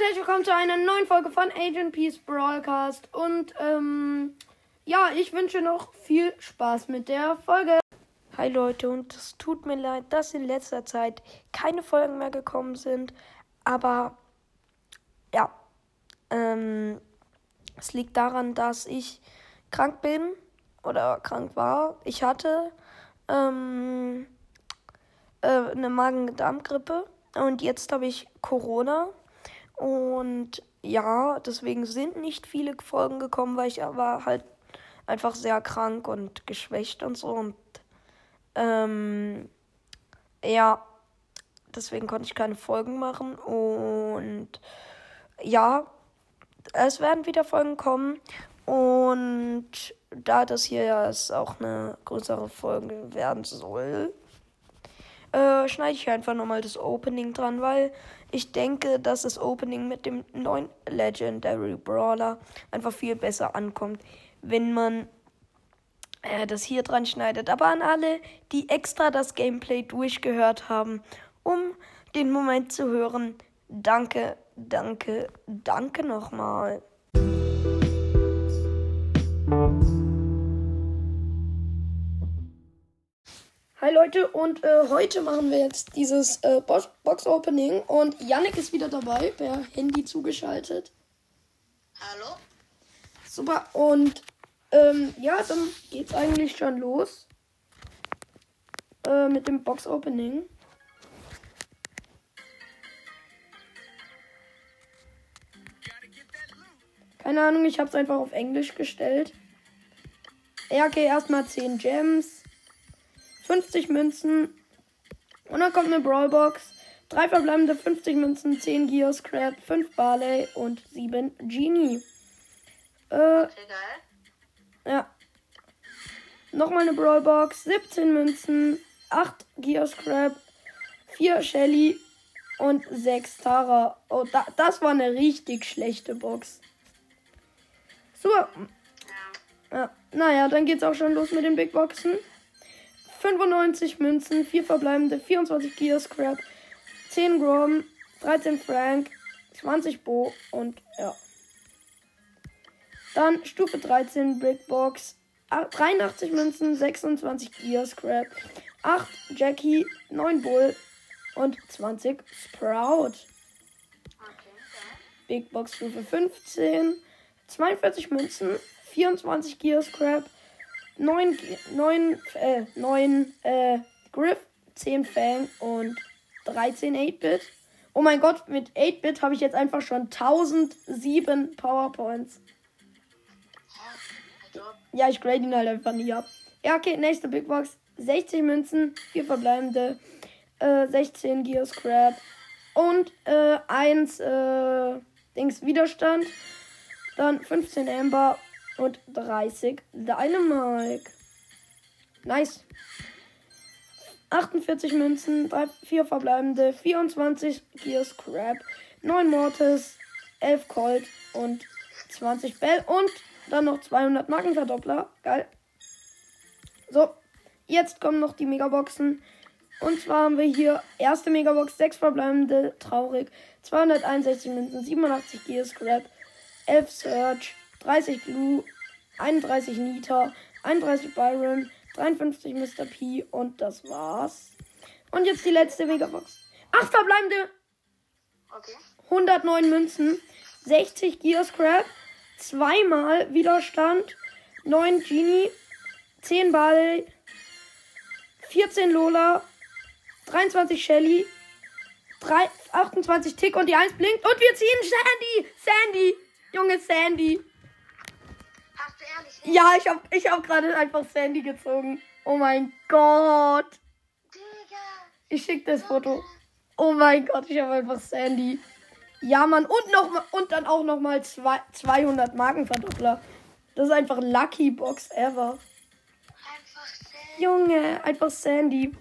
Und herzlich willkommen zu einer neuen Folge von Agent Peace Broadcast. Und ähm, ja, ich wünsche noch viel Spaß mit der Folge. Hi Leute, und es tut mir leid, dass in letzter Zeit keine Folgen mehr gekommen sind. Aber ja, ähm, es liegt daran, dass ich krank bin oder krank war. Ich hatte ähm, äh, eine Magen-Darm-Grippe und jetzt habe ich Corona. Und ja, deswegen sind nicht viele Folgen gekommen, weil ich war halt einfach sehr krank und geschwächt und so. Und ähm, ja, deswegen konnte ich keine Folgen machen. Und ja, es werden wieder Folgen kommen. Und da das hier ja auch eine größere Folge werden soll, äh, schneide ich einfach nochmal das Opening dran, weil ich denke, dass das Opening mit dem neuen Legendary Brawler einfach viel besser ankommt, wenn man äh, das hier dran schneidet. Aber an alle, die extra das Gameplay durchgehört haben, um den Moment zu hören, danke, danke, danke nochmal. Leute und äh, heute machen wir jetzt dieses äh, Box Opening und Yannick ist wieder dabei, per Handy zugeschaltet. Hallo? Super und ähm, ja, dann geht's eigentlich schon los äh, mit dem Box Opening. Keine Ahnung, ich habe es einfach auf Englisch gestellt. Ja, okay, erstmal 10 Gems. 50 Münzen. Und dann kommt eine Brawlbox. Drei verbleibende 50 Münzen, 10 Gear Scrap, 5 Barley und 7 Genie. Äh, okay, ja. Nochmal eine Brawlbox, 17 Münzen, 8 Gear Scrap, 4 Shelly und 6 Tara. Oh, da, das war eine richtig schlechte Box. Super. Ja. Naja, dann geht's auch schon los mit den Big Boxen. 95 Münzen, 4 verbleibende, 24 Gear Scrap, 10 Grom, 13 Frank, 20 Bo und ja. Dann Stufe 13 Brick Box, 83 Münzen, 26 Gear Scrap, 8 Jackie, 9 Bull und 20 Sprout. Big Box Stufe 15, 42 Münzen, 24 Gear Scrap, 9, 9, äh, 9 äh, Griff, 10 Fang und 13 8-Bit. Oh mein Gott, mit 8-Bit habe ich jetzt einfach schon 1007 Powerpoints. Ja, ich grade ihn halt einfach nie ab. Ja, okay, nächste Big Box. 60 Münzen, 4 verbleibende, äh, 16 Gear Scrap und äh, 1 äh, Dings Widerstand. Dann 15 Amber und 30 Dynamike. Nice. 48 Münzen, 3, 4 verbleibende, 24 Gear Scrap, 9 Mortis, 11 Colt und 20 Bell und dann noch 200 Markenverdoppler. Geil. So, jetzt kommen noch die Megaboxen. Und zwar haben wir hier erste Megabox, 6 verbleibende, traurig, 261 Münzen, 87 Gear Scrap, 11 Search, 30 Blue, 31 Nita, 31 Byron, 53 Mr. P und das war's. Und jetzt die letzte Megabox. 8 verbleibende. Okay. 109 Münzen, 60 Gear Scrap, zweimal Widerstand, 9 Genie, 10 Ball, 14 Lola, 23 Shelly, 3, 28 Tick und die 1 blinkt und wir ziehen Sandy! Sandy! Junge Sandy! Ja, ich hab, ich hab gerade einfach Sandy gezogen. Oh mein Gott. Ich schick das Foto. Oh mein Gott, ich habe einfach Sandy. Ja, Mann. Und, noch, und dann auch noch mal zwei, 200 Markenverdoppler. Das ist einfach Lucky Box ever. Einfach Sandy. Junge, einfach Sandy.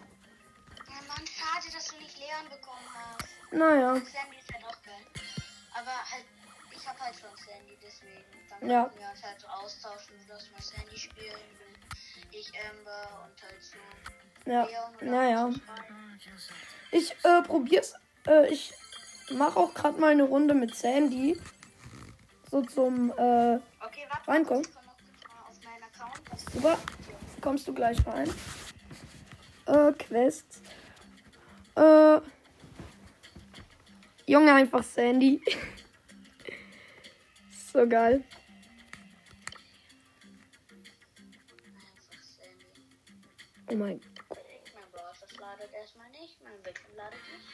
Ja, Mann, schade, dass du nicht Leon bekommen hast. Naja. Sandy ist halt auch geil. Aber halt, ich hab halt schon Sandy, deswegen. Dann ja. wir uns halt so austauschen, dass wir Sandy spielen, ich Amber und halt so. Ja, naja. Ich äh, probier's. Äh, ich mach auch gerade mal eine Runde mit Sandy. So zum, äh, Okay, warte. Reinkommen. Super. Kommst du gleich rein. Äh, Quest. Äh, Junge, einfach Sandy. so geil. Oh mein Mein Browser ladet erstmal nicht. Mein Bildschirm ladet nicht.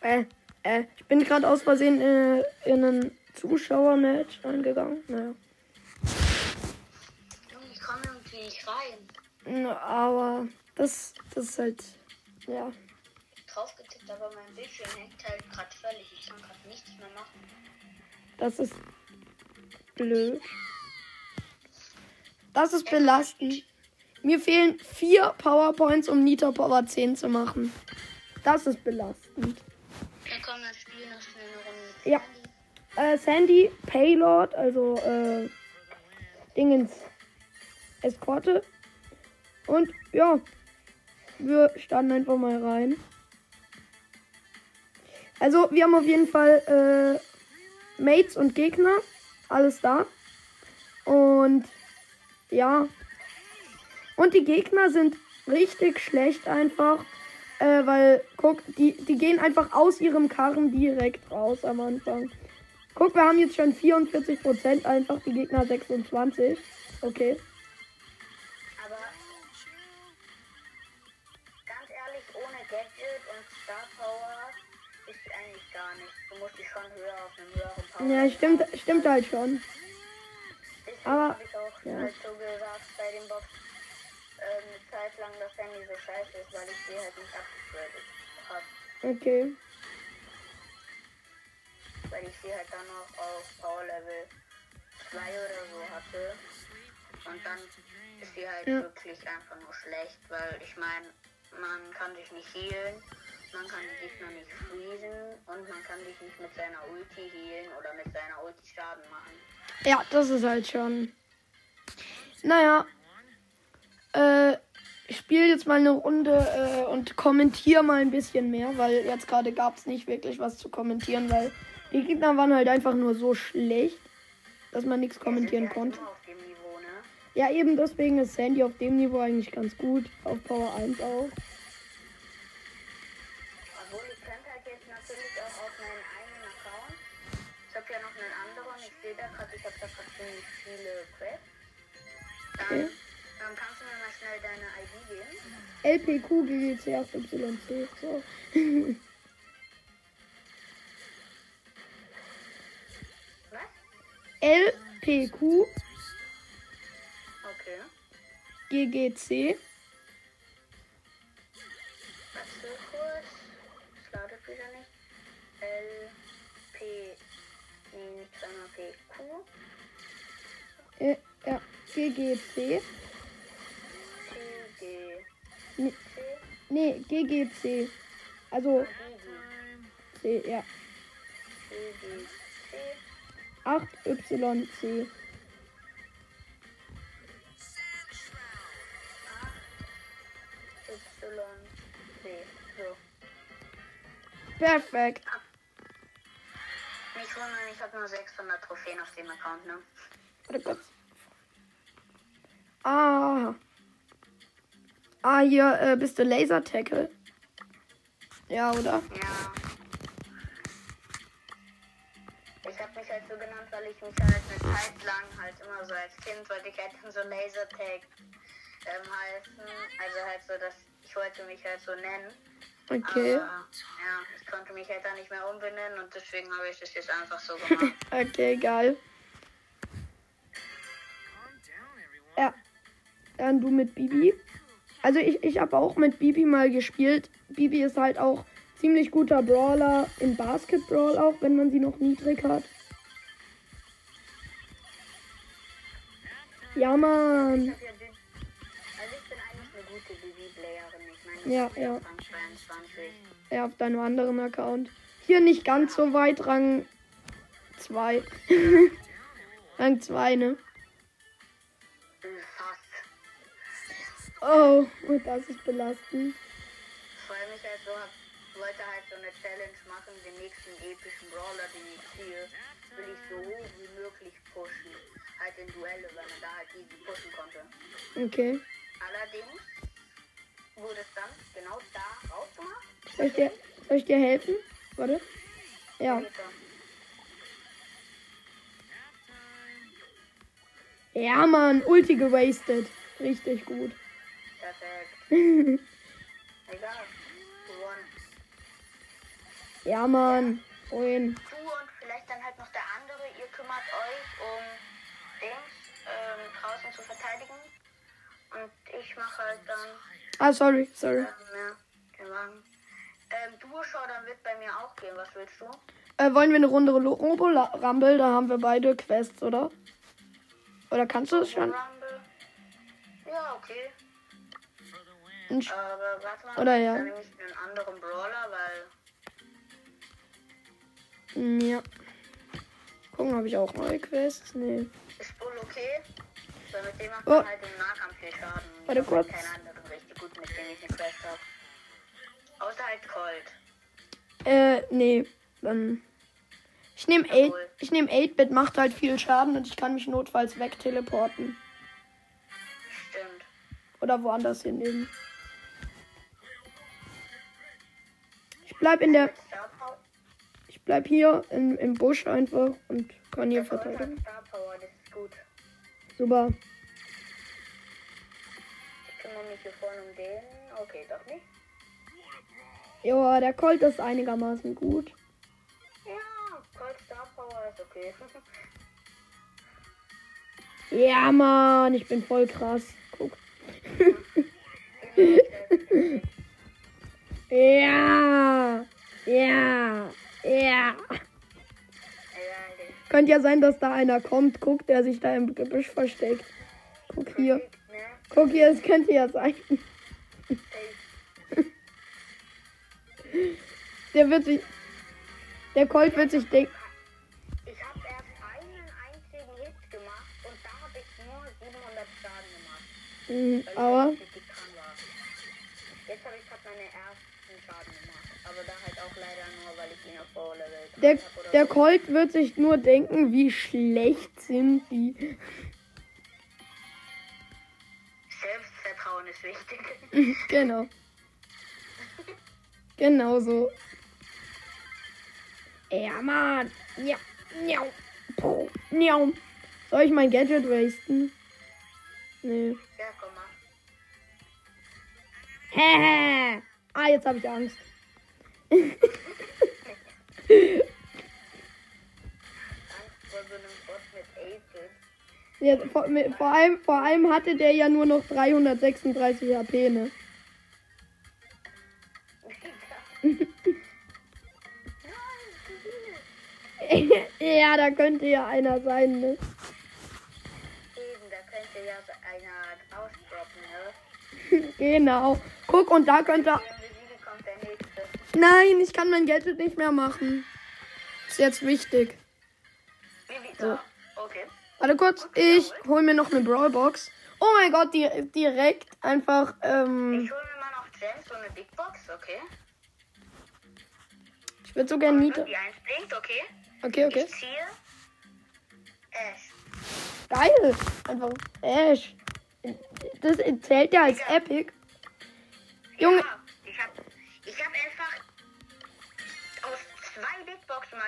Äh, äh, ich bin gerade aus Versehen äh, in ein Zuschauermatch eingegangen. Naja. Ich komme irgendwie nicht rein. Na, Aber das, das ist halt, ja. Drauf getippt, aber mein Bildschirm hängt halt gerade völlig. Ich kann gerade nichts mehr machen. Das ist blöd. Das ist belastend. Mir fehlen vier Powerpoints, um Nita Power 10 zu machen. Das ist belastend. Dann kommen wir spielen noch schnell eine Runde Ja. Sandy. Äh, Sandy, Paylord, also äh, Dingens Eskorte. Und ja, wir starten einfach mal rein. Also, wir haben auf jeden Fall äh, Mates und Gegner. Alles da. Und ja. Und die Gegner sind richtig schlecht einfach. Äh, weil, guck, die, die gehen einfach aus ihrem Karren direkt raus am Anfang. Guck, wir haben jetzt schon 44% einfach, die Gegner 26. Okay. Aber ganz ehrlich, ohne Gadget und Star Power ist eigentlich gar nichts. Du musst dich schon höher auf einem höheren Power. Ja, stimmt, stimmt halt schon. Deswegen aber- ich auch ja. halt so gesagt bei dem Box ähm, eine Zeit lang, dass Handy so scheiße ist, weil ich sie halt nicht abgegradet habe. Okay. Weil ich sie halt dann noch auf Power Level 2 oder so hatte. Und dann ist sie halt Ja. wirklich einfach nur schlecht, weil ich meine, man kann sich nicht healen, man kann die Gegner nicht freezen und man kann sich nicht mit seiner Ulti healen oder mit seiner Ulti Schaden machen. Ja, das ist halt schon. Naja. Äh, ich spiele jetzt mal eine Runde äh, und kommentiere mal ein bisschen mehr, weil jetzt gerade gab es nicht wirklich was zu kommentieren, weil die Gegner waren halt einfach nur so schlecht, dass man nichts kommentieren ja konnte. Niveau, ne? Ja, eben deswegen ist Sandy auf dem Niveau eigentlich ganz gut. Auf Power 1 auch. Obwohl, ich könnte halt jetzt natürlich auch auf meinen eigenen Account. Ich habe ja noch einen anderen. Ich sehe da gerade, ich habe da gerade ziemlich viele Quests. Dann, Okay. dann kannst schnell deine ID geben. LPQ GGC 8YC. So. Was? LPQ Okay. GGC. Kurz. Es ladet wieder nicht. L, P, nee, nicht zweimal P, Q, Äh, ja, GGC. Nee, nee, GGC. Also C, ja. G, G, C. 8YC. Y, C. So. Perfekt. Nicht wundern, ich habe nur 600 Trophäen auf dem Account, ne? Warte kurz. Ah. Ah, hier äh, bist du Laser Tackle. Ja, oder? Ja. Ich habe mich halt so genannt, weil ich mich halt eine Zeit lang halt immer so als Kind wollte ich halt so Lasertag ähm, heißen. Also halt so, dass ich wollte mich halt so nennen. Okay. Aber, ja, ich konnte mich halt dann nicht mehr umbenennen und deswegen habe ich das jetzt einfach so gemacht. Okay, geil. Ja. Dann du mit Bibi. Also ich, ich habe auch mit Bibi mal gespielt. Bibi ist halt auch ziemlich guter Brawler in Basketball auch, wenn man sie noch niedrig hat. Ja, Mann. Ja also ich bin eigentlich eine gute BB-Playerin. Ich meine, ich Ja, ja. Rang 22. Ja, auf deinem anderen Account. Hier nicht ganz so weit, Rang 2. Rang 2, ne? Oh, und das ist belastend. Vor allem ich halt so hab, wollte halt so eine Challenge machen, den nächsten epischen Brawler, den ich ziehe, will ich so hoch wie möglich pushen. Halt in Duelle, weil man da halt easy pushen konnte. Okay. Allerdings wurde es dann genau da rausgemacht. Soll ich dir, soll ich dir helfen? Warte. Ja. Ja, Mann. Ulti gewastet. Richtig gut. Perfekt. Egal. Gewonnen. Ja, Mann. Moin. Du und vielleicht dann halt noch der andere, ihr kümmert euch um Dings ähm, draußen zu verteidigen. Und ich mache halt dann Ah, sorry, sorry. ähm. Ähm, Duo-Show, dann wird bei mir auch gehen. Was willst du? Äh, wollen wir eine Runde Robo Rumble? Da haben wir beide Quests, oder? Oder kannst du es schon? Rumble? Ja, okay. Ein Aber warte mal, Oder ja. dann nehme ich einen anderen Brawler, weil Mm, Ja. Gucken, habe ich auch neue Quests? Nee. ist Bull okay. Weil mit dem macht Oh. man halt im Nahkampf viel Schaden. Ich Warte halt kurz. keinen anderen richtig gut, mit dem ich eine Quest habe. Außer halt Colt. Äh, nee. Dann. Ich nehme 8. Ich nehme 8-Bit, macht halt viel Schaden und ich kann mich notfalls wegteleporten. Stimmt. Oder woanders hinnehmen. Bleib in der. Ich bleib hier im, im Busch einfach und kann hier verteidigen. Super. Ich kümmere mich hier vorne um den. Okay, doch nicht. Ja, der Colt ist einigermaßen gut. Ja, Colt Star Power ist okay. Ja, Mann, ich bin voll krass. Guck. Ja. Ja. Ja. Könnte ja sein, dass da einer kommt. Guck, der sich da im Gebüsch versteckt. Guck hier. Guck hier, es könnte ja sein. Der wird sich. Der Colt wird sich denken. Ich habe erst einen einzigen Hit gemacht und da habe ich nur 700 Schaden gemacht. Mhm, aber. Jetzt habe ich gerade meine ersten Schaden gemacht. Aber da halt auch leider nur, weil ich ihn auf Power Level Der, der. Colt wird sich nur denken, wie schlecht sind die. Selbstvertrauen ist wichtig. Genau. Genau so. Ja, Mann. Ja. Miau. Puh. Miau. Soll ich mein Gadget wasten? Nee. ja, komm mal. Ah, jetzt habe ich Angst. Angst vor so einem Bot mit Aces. Ja, vor, mit, vor, allem, vor allem hatte der ja nur noch 336 HP, ne? ja, da könnte ja einer sein, ne? Eben, da könnte ja einer ausdroppen, ne? Genau. Guck, und da könnte. Nein, ich kann mein Gadget nicht mehr machen. Ist jetzt wichtig. So. Okay. Warte kurz, ich hol mir noch eine Brawlbox. Oh mein Gott, die, direkt einfach. Ähm, Ich hole mir mal noch Gems und eine Big Box, okay? ich würde so gerne Niete. Die eins blinkt, okay? Okay, okay. Ich ziehe. Ash. Geil. Einfach Ash. Das zählt ja als Epic. Junge. Ja, ich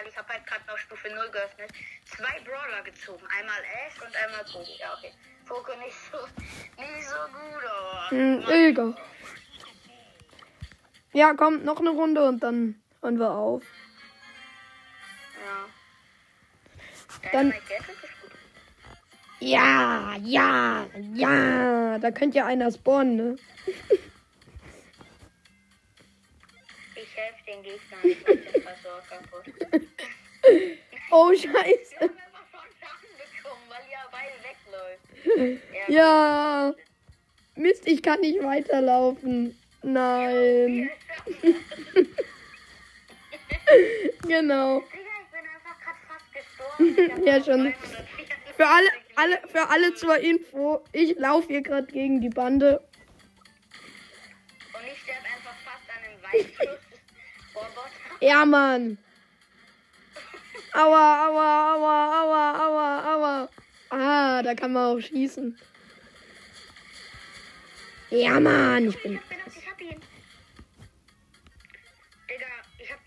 Mal, ich hab halt gerade noch Stufe 0 geöffnet, zwei Brawler gezogen. Einmal Ash und einmal Poco. Ja, okay. Poco nicht so, nicht so gut, aber. Hm, egal. Ja, komm, noch eine Runde und dann hören wir auf. Ja. Dann-. Ja, ja, ja. Da könnte ja einer spawnen, ne? den Gegnern, ich mach den Tresor kaputt. Oh, Wir scheiße. haben einfach schon Schaden bekommen, weil ja beide wegläuft. Ja, Ja. Mist, ich kann nicht weiterlaufen. Nein. genau. Ja, schon. 344 Für alle, alle, für alle zur Info, ich laufe hier gerade gegen die Bande. Und ich sterbe einfach fast an einem Waldfluss. Ja, Mann. Aua, aua, aua, aua, aua, aua. Ah, da kann man auch schießen. Ja, Mann, ich bin. Ich hab gedacht, ich hab ihn. Digga, ich hab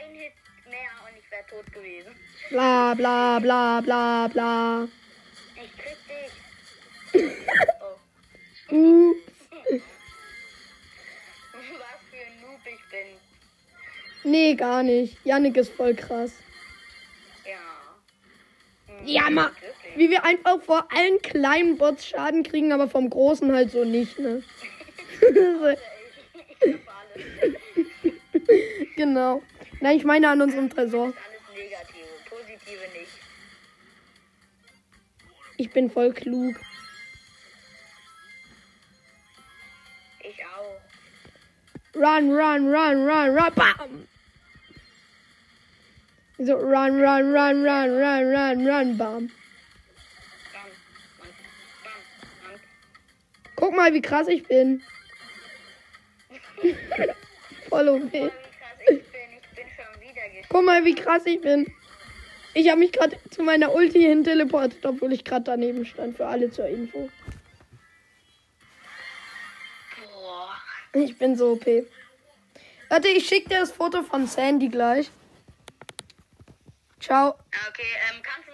einen Hit mehr und ich wäre tot gewesen. Bla, bla, bla, bla, bla. Ich krieg dich. Oh. Uh. Nee, gar nicht. Yannick ist voll krass. Ja. Ja, ma. Wie wir einfach vor allen kleinen Bots Schaden kriegen, aber vom großen halt so nicht, ne? Ich, ich hab alles. genau. Nein, ich meine an unserem Tresor. Ich bin voll klug. Run, run, run, run, run. Bam! So, run, run, run, run, run, run, run, bam. Guck mal, wie krass ich bin. voll okay. Voll wie krass ich bin. Ich bin schon wieder gestorben. Guck mal, wie krass ich bin. Ich habe mich gerade zu meiner Ulti hin teleportet, obwohl ich gerade daneben stand. Für alle zur Info. Ich bin so OP. Warte, ich schicke dir das Foto von Sandy gleich. Ciao. Okay, ähm, kannst